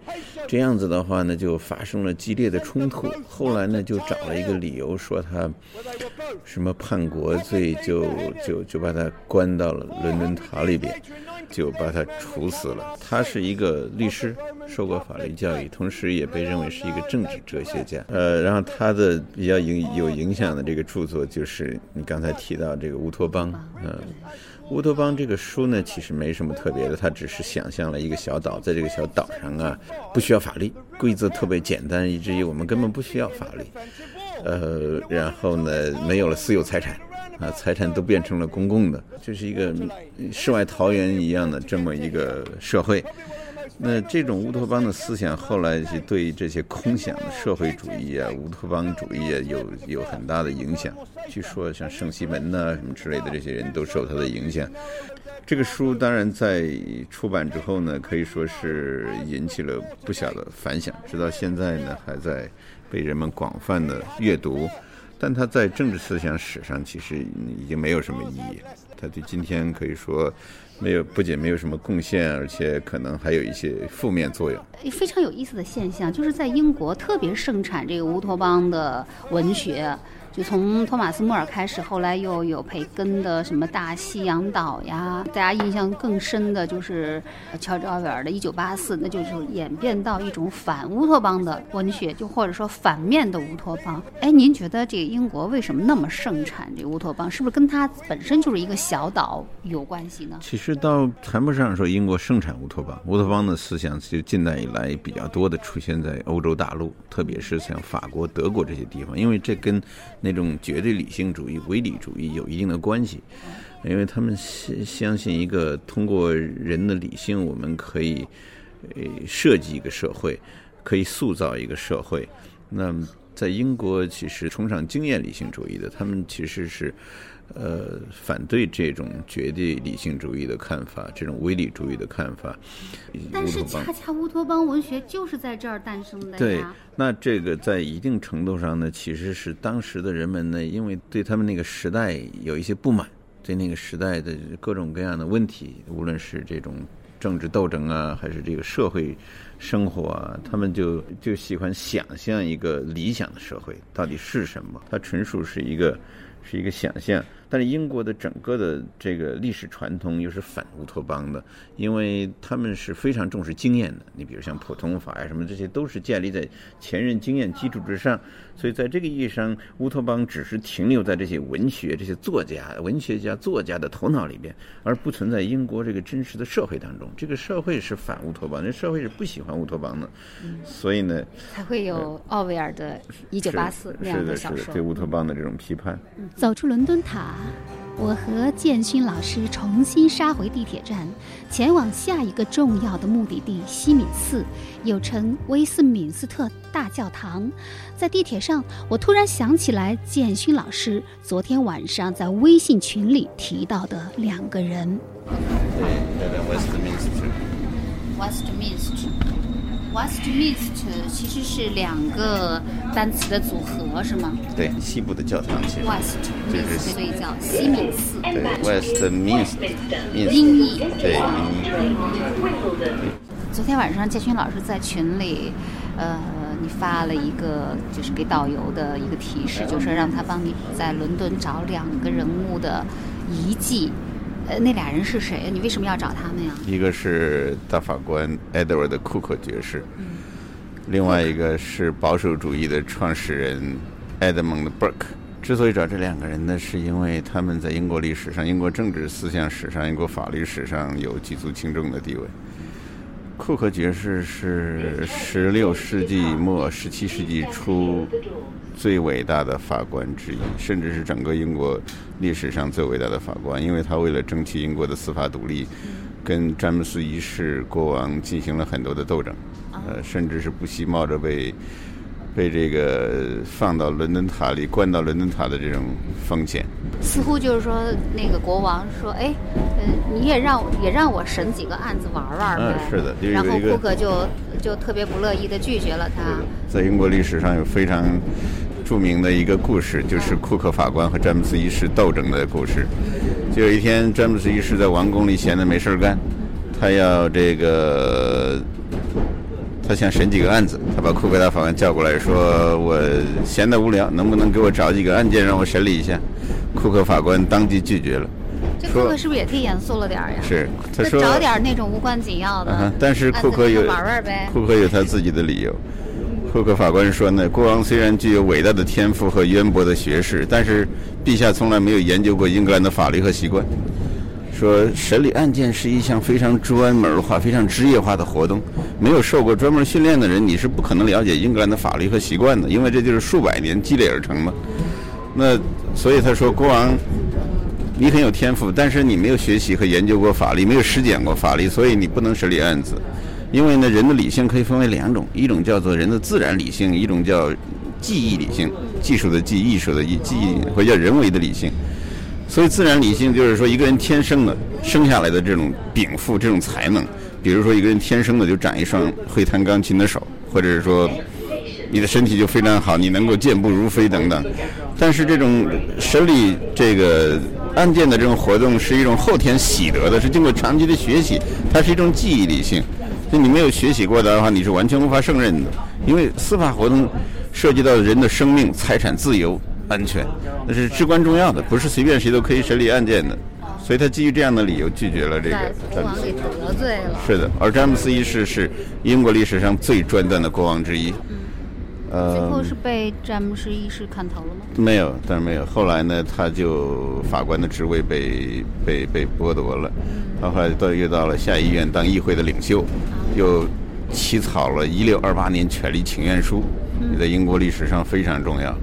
F: 这样子的话呢，就发生了激烈的冲突。后来呢，就找了一个理由说他什么叛国罪，就就就把他关到了伦敦塔里边，就把他处死了。他是一个律师，受过法律教育，同时也被认为是一个政治哲学家。呃，然后他的比较影有影响的这个著作就是你刚才提到这个《乌托邦》。嗯，《乌托邦》这个书呢，其实没什么特别的，它只是想象了一个小岛，在这个小岛上啊，不需要法律，规则特别简单，以至于我们根本不需要法律。呃，然后呢，没有了私有财产，啊，财产都变成了公共的，就是一个世外桃源一样的这么一个社会。那这种乌托邦的思想，后来是对这些空想的社会主义啊、乌托邦主义啊，有有很大的影响。据说像圣西门呐、什么之类的这些人都受他的影响。这个书当然在出版之后呢，可以说是引起了不小的反响，直到现在呢还在被人们广泛的阅读。但它在政治思想史上其实已经没有什么意义了。他对今天可以说没有，不仅没有什么贡献，而且可能还有一些负面作用。
E: 非常有意思的现象，就是在英国特别盛产这个乌托邦的文学。就从托马斯·莫尔开始，后来又有培根的什么《大西洋岛》呀，大家印象更深的就是乔治·奥威尔的《一九八四》，那就是演变到一种反乌托邦的文学，就或者说反面的乌托邦。哎，您觉得这个英国为什么那么盛产这乌托邦？是不是跟它本身就是一个小岛有关系呢？
F: 其实倒谈不上说英国盛产乌托邦，乌托邦的思想就近代以来比较多的出现在欧洲大陆，特别是像法国、德国这些地方，因为这跟那种绝对理性主义、唯理主义有一定的关系，因为他们相相信一个通过人的理性，我们可以呃设计一个社会，可以塑造一个社会。那在英国，其实崇尚经验理性主义的，他们其实是。呃，反对这种绝对理性主义的看法，这种唯理主义的看法。
E: 但是恰恰乌托邦文学就是在这儿诞生的
F: 对，那这个在一定程度上呢，其实是当时的人们呢，因为对他们那个时代有一些不满，对那个时代的各种各样的问题，无论是这种政治斗争啊，还是这个社会生活啊，他们就就喜欢想象一个理想的社会到底是什么。它纯属是一个是一个想象。但是英国的整个的这个历史传统又是反乌托邦的，因为他们是非常重视经验的。你比如像普通法呀什么，这些都是建立在前人经验基础之上。所以在这个意义上，乌托邦只是停留在这些文学、这些作家、文学家、作家的头脑里边，而不存在英国这个真实的社会当中。这个社会是反乌托邦，那社会是不喜欢乌托邦的。所以呢，
E: 才会有奥威尔的《一九八四》那样的小说，
F: 对乌托邦的这种批判。
E: 走出伦敦塔。我和建勋老师重新杀回地铁站，前往下一个重要的目的地西敏寺，又称威斯敏斯特大教堂。在地铁上，我突然想起来建勋老师昨天晚上在微信群里提到的两个人。
F: 威斯敏
E: Westminster 其实是两个单词的组合，是吗？
F: 对，西部的教堂。
E: West，就是所以叫西敏寺。
F: 对，Westminster。
E: 音译。
F: 对，
E: 昨天晚上建勋老师在群里，呃，你发了一个就是给导游的一个提示，就是让他帮你在伦敦找两个人物的遗迹。呃，那俩人是谁？你为什么要找他们呀？
F: 一个是大法官 Edward 库克爵士，另外一个是保守主义的创始人 Edmund Burke。之所以找这两个人呢，是因为他们在英国历史上、英国政治思想史上、英国法律史上有举足轻重的地位。库克爵士是十六世纪末、十七世纪初最伟大的法官之一，甚至是整个英国历史上最伟大的法官，因为他为了争取英国的司法独立，跟詹姆斯一世国王进行了很多的斗争，呃，甚至是不惜冒着被。被这个放到伦敦塔里，关到伦敦塔的这种风险，
E: 似乎就是说，那个国王说：“哎，嗯，你也让也让我审几个案子玩玩呗。”
F: 嗯，是的。
E: 然后库克就就特别不乐意的拒绝了他。
F: 在英国历史上有非常著名的一个故事，就是库克法官和詹姆斯一世斗争的故事。就有一天，詹姆斯一世在王宫里闲的没事干，他要这个。他想审几个案子，他把库克大法官叫过来说：“我闲得无聊，能不能给我找几个案件让我审理一下？”库克法官当即拒绝了。
E: 这库克是不是也忒严肃了点儿呀？
F: 是，他说
E: 找点那种无关紧要的。
F: 但是库克有。库克有他自己的理由。库克法官说呢：“国王虽然具有伟大的天赋和渊博的学识，但是陛下从来没有研究过英格兰的法律和习惯。”说审理案件是一项非常专门化、非常职业化的活动，没有受过专门训练的人，你是不可能了解英格兰的法律和习惯的，因为这就是数百年积累而成的。那所以他说，国王，你很有天赋，但是你没有学习和研究过法律，没有实践过法律，所以你不能审理案子。因为呢，人的理性可以分为两种，一种叫做人的自然理性，一种叫记忆理性，技术的技，艺术的艺，记忆或者叫人为的理性。所以，自然理性就是说，一个人天生的生下来的这种禀赋、这种才能，比如说一个人天生的就长一双会弹钢琴的手，或者是说你的身体就非常好，你能够健步如飞等等。但是这种审理这个案件的这种活动是一种后天习得的，是经过长期的学习，它是一种记忆理性。就你没有学习过的话，你是完全无法胜任的，因为司法活动涉及到人的生命、财产、自由、安全，那是至关重要的，不是随便谁都可以审理案件的。所以他基于这样的理由拒绝了这个
E: 詹姆斯。得罪了。
F: 是的，而詹姆斯一世是英国历史上最专断的国王之一。
E: 呃，最后是被詹姆斯一世砍头了吗？
F: 没有，但是没有。后来呢，他就法官的职位被被被剥夺了。他后来到又到了下议院当议会的领袖，又起草了一六二八年权利请愿书，在英国历史上非常重要。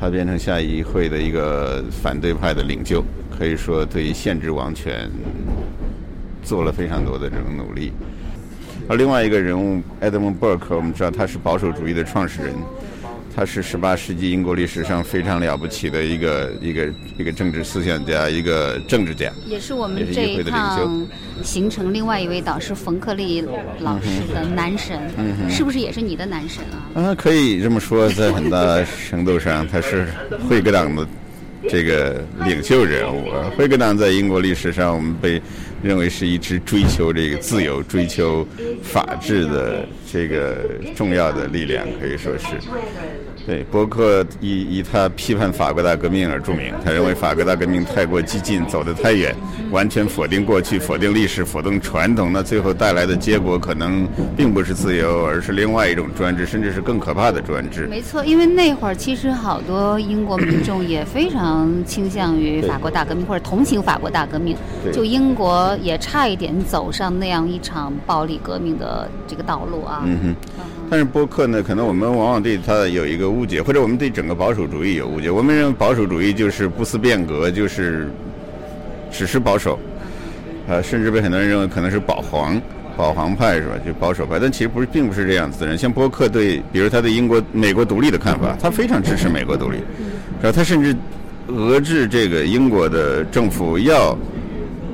F: 他变成下议会的一个反对派的领袖。可以说，对限制王权做了非常多的这种努力。而另外一个人物 Edmund Burke，，我们知道他是保守主义的创始人，他是十八世纪英国历史上非常了不起的一个一个一个政治思想家，一个政治家，
E: 也是我们这一趟行程另外一位导师冯克利老师的男神，是不是也是你的男神啊？
F: 啊，可以这么说，在很大程度上，他是辉格党的。这个领袖人物，辉格党在英国历史上，我们被认为是一支追求这个自由、追求法治的这个重要的力量，可以说是。对，伯克以以他批判法国大革命而著名。他认为法国大革命太过激进，走得太远，完全否定过去，否定历史，否定传统。那最后带来的结果可能并不是自由，而是另外一种专制，甚至是更可怕的专制。
E: 没错，因为那会儿其实好多英国民众也非常倾向于法国大革命，或者同情法国大革命。就英国也差一点走上那样一场暴力革命的这个道路啊。
F: 嗯哼。但是波克呢，可能我们往往对他有一个误解，或者我们对整个保守主义有误解。我们认为保守主义就是不思变革，就是只是保守，呃，甚至被很多人认为可能是保皇、保皇派是吧？就保守派。但其实不是，并不是这样子的人。像波克对，比如他对英国、美国独立的看法，他非常支持美国独立，然后他甚至遏制这个英国的政府要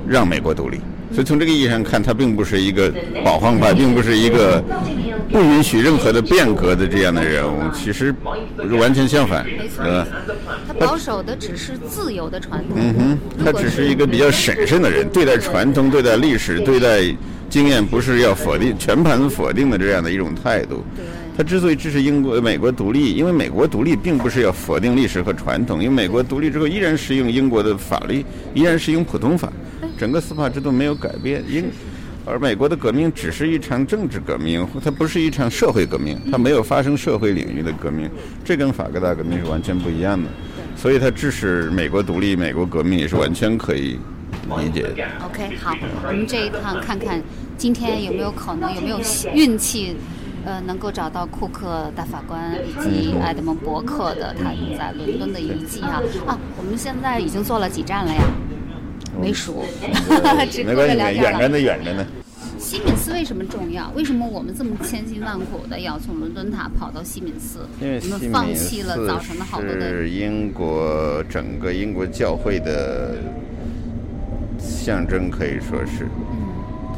F: 让美国独立。所以从这个意义上看，他并不是一个保皇派，并不是一个。不允许任何的变革的这样的人物，其实完全相反，
E: 对吧？他保守的只是自由的传统。
F: 嗯哼，他只是一个比较审慎的人，对待传统、对待历史、对待经验，不是要否定、全盘否定的这样的一种态度。他之所以支持英国、美国独立，因为美国独立并不是要否定历史和传统，因为美国独立之后依然适用英国的法律，依然适用普通法，整个司法制度没有改变。英而美国的革命只是一场政治革命，它不是一场社会革命，它没有发生社会领域的革命，这跟法国大革命是完全不一样的。所以，它致使美国独立、美国革命也是完全可以理解的。
E: OK，好，我们这一趟看看今天有没有可能，有没有运气，呃，能够找到库克大法官以及埃德蒙·伯克的他在伦敦的遗迹哈。啊，我们现在已经坐了几站了呀？没数，
F: 没关系，远着呢，远着呢。
E: 西敏寺为什么重要？为什么我们这么千辛万苦的要从伦敦塔跑到西敏寺？
F: 因为
E: 我们放弃了早晨的好多的。
F: 是英国整个英国教会的象征，可以说是，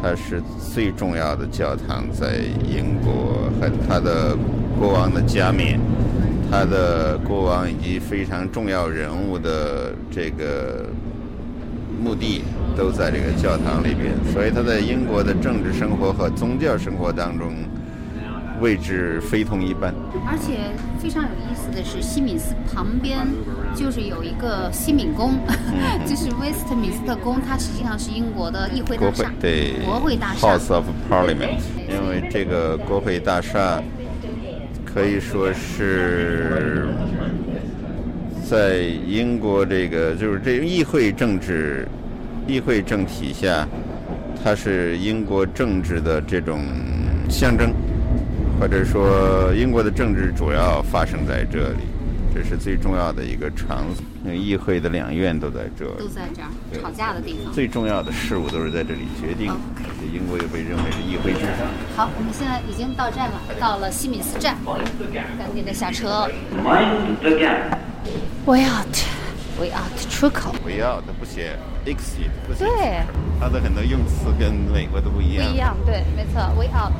F: 它是最重要的教堂，在英国和它的国王的加冕，它的国王以及非常重要人物的这个。墓地都在这个教堂里边，所以他在英国的政治生活和宗教生活当中位置非同一般。
E: 而且非常有意思的是，西敏寺旁边就是有一个西敏宫，就是威斯特敏斯特宫，它实际上是英国的议会大厦，
F: 对，
E: 国会大厦
F: （House of Parliament）。因为这个国会大厦可以说是。在英国，这个就是这议会政治、议会政体下，它是英国政治的这种象征，或者说英国的政治主要发生在这里，这是最重要的一个场所。议会的两院都在这，
E: 都在这儿，吵架的地方。
F: 最重要的事物都是在这里决定。英国又被认为是议会制。
E: 好，我们现在已经到站了，到了西敏寺站，赶紧的下车。Way out 出口。
F: Way out 不写 exit，不写。
E: 对。
F: 它的很多用词跟美国都不一样。
E: 不一样，对，没错。Way out。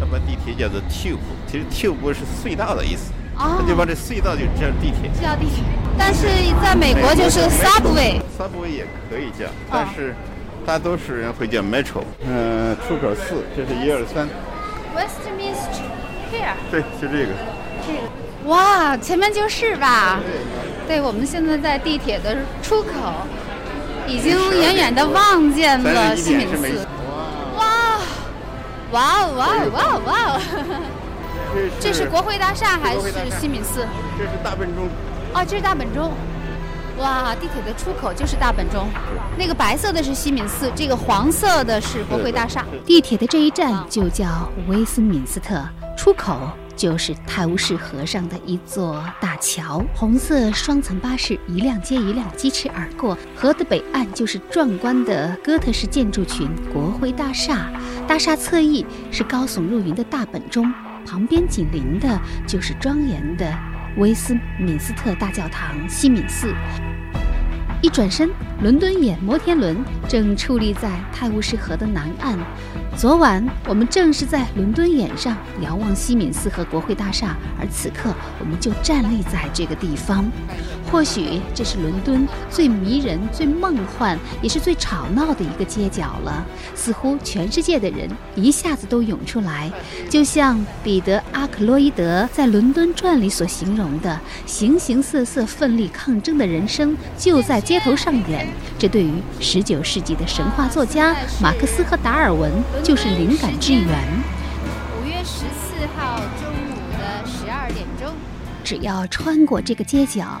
F: 那么地铁叫做 tube，其实 tube 是隧道的意思。他就把这隧道就叫地铁，
E: 叫地铁。但是在美国就是 subway，subway
F: 也可以叫，但是大多数人会叫 metro。嗯，出口四，这是一二三。
E: Westminster here。
F: 对，就这个。
E: 这个。哇，前面就是吧？对，我们现在在地铁的出口，已经远远的望见了西敏寺。哇！哇哦哇哦哇哦哇哦！这是国会大厦还是西敏寺？
F: 这是大本钟。
E: 哦，这是大本钟。哇，地铁的出口就是大本钟。那个白色的是西敏寺，这个黄色的是国会大厦。
C: 地铁的这一站就叫威斯敏斯特，出口就是泰晤士河上的一座大桥。红色双层巴士一辆接一辆疾驰而过，河的北岸就是壮观的哥特式建筑群国会大厦，大厦侧翼是高耸入云的大本钟。旁边紧邻的就是庄严的威斯敏斯特大教堂西敏寺。一转身，伦敦眼摩天轮正矗立在泰晤士河的南岸。昨晚我们正是在伦敦眼上遥望西敏寺和国会大厦，而此刻我们就站立在这个地方。或许这是伦敦最迷人、最梦幻，也是最吵闹的一个街角了。似乎全世界的人一下子都涌出来，就像彼得·阿克洛伊德在《伦敦传》里所形容的：形形色色、奋力抗争的人生就在街头上演。这对于19世纪的神话作家马克思和达尔文就是灵感之源。
E: 五月十四号中午的十二点钟，
C: 只要穿过这个街角。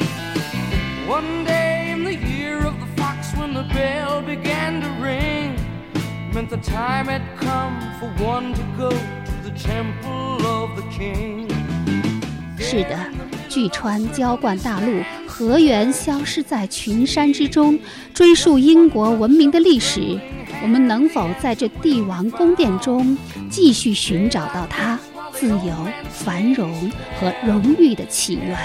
C: ？One day in the year of the fox, when the bell began to ring, meant the time had come for one to go to the temple of the king. 是的，据传浇灌大陆，河源消失在群山之中。追溯英国文明的历史，我们能否在这帝王宫殿中继续寻找到它自由、繁荣和荣誉的起源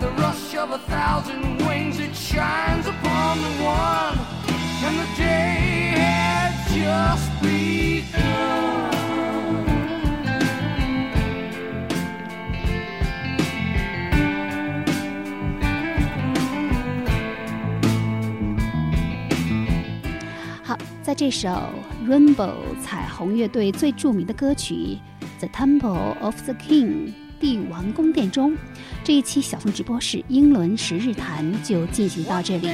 C: the rush of a thousand wings, it shines upon the one, and the day had just begun. 好，在这首 Rainbow 彩虹乐队最著名的歌曲《The Temple of the King》。帝王宫殿中，这一期小凤直播室英伦十日谈就进行到这里。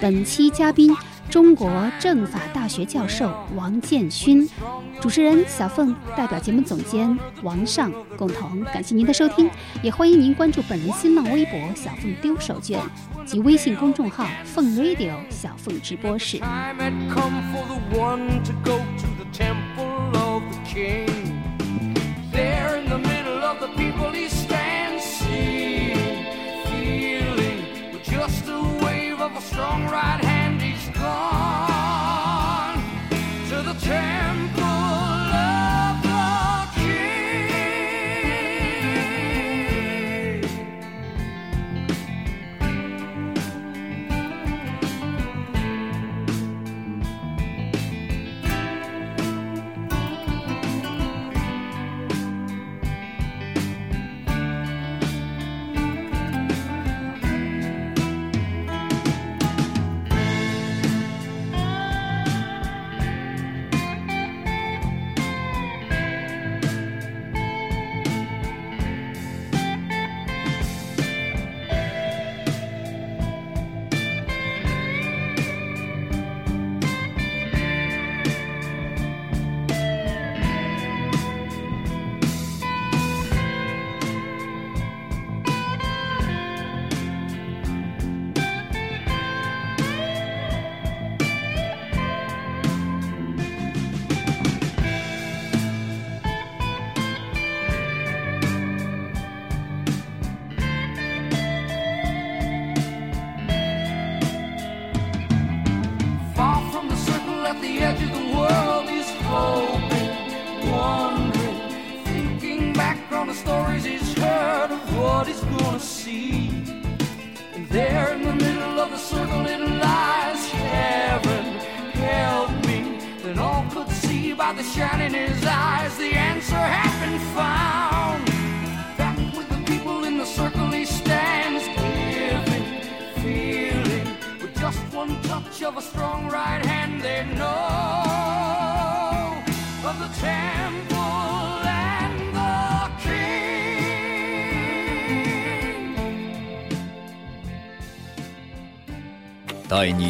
C: 本期嘉宾，中国政法大学教授王建勋，主持人小凤代表节目总监王尚共同感谢您的收听，也欢迎您关注本人新浪微博小凤丢手绢及微信公众号凤 radio 小凤直播室。Strong right hand, he's gone to the temple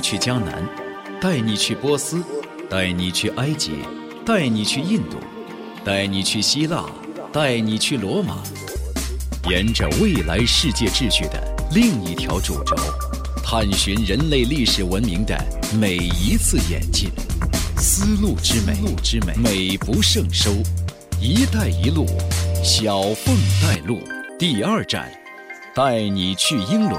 A: 去江南，带你去波斯，带你去埃及，带你去印度，带你去希腊，带你去罗马，沿着未来世界秩序的另一条主轴，探寻人类历史文明的每一次演进。丝路之美，之美，美不胜收。“一带一路”小凤带路，第二站，带你去英伦。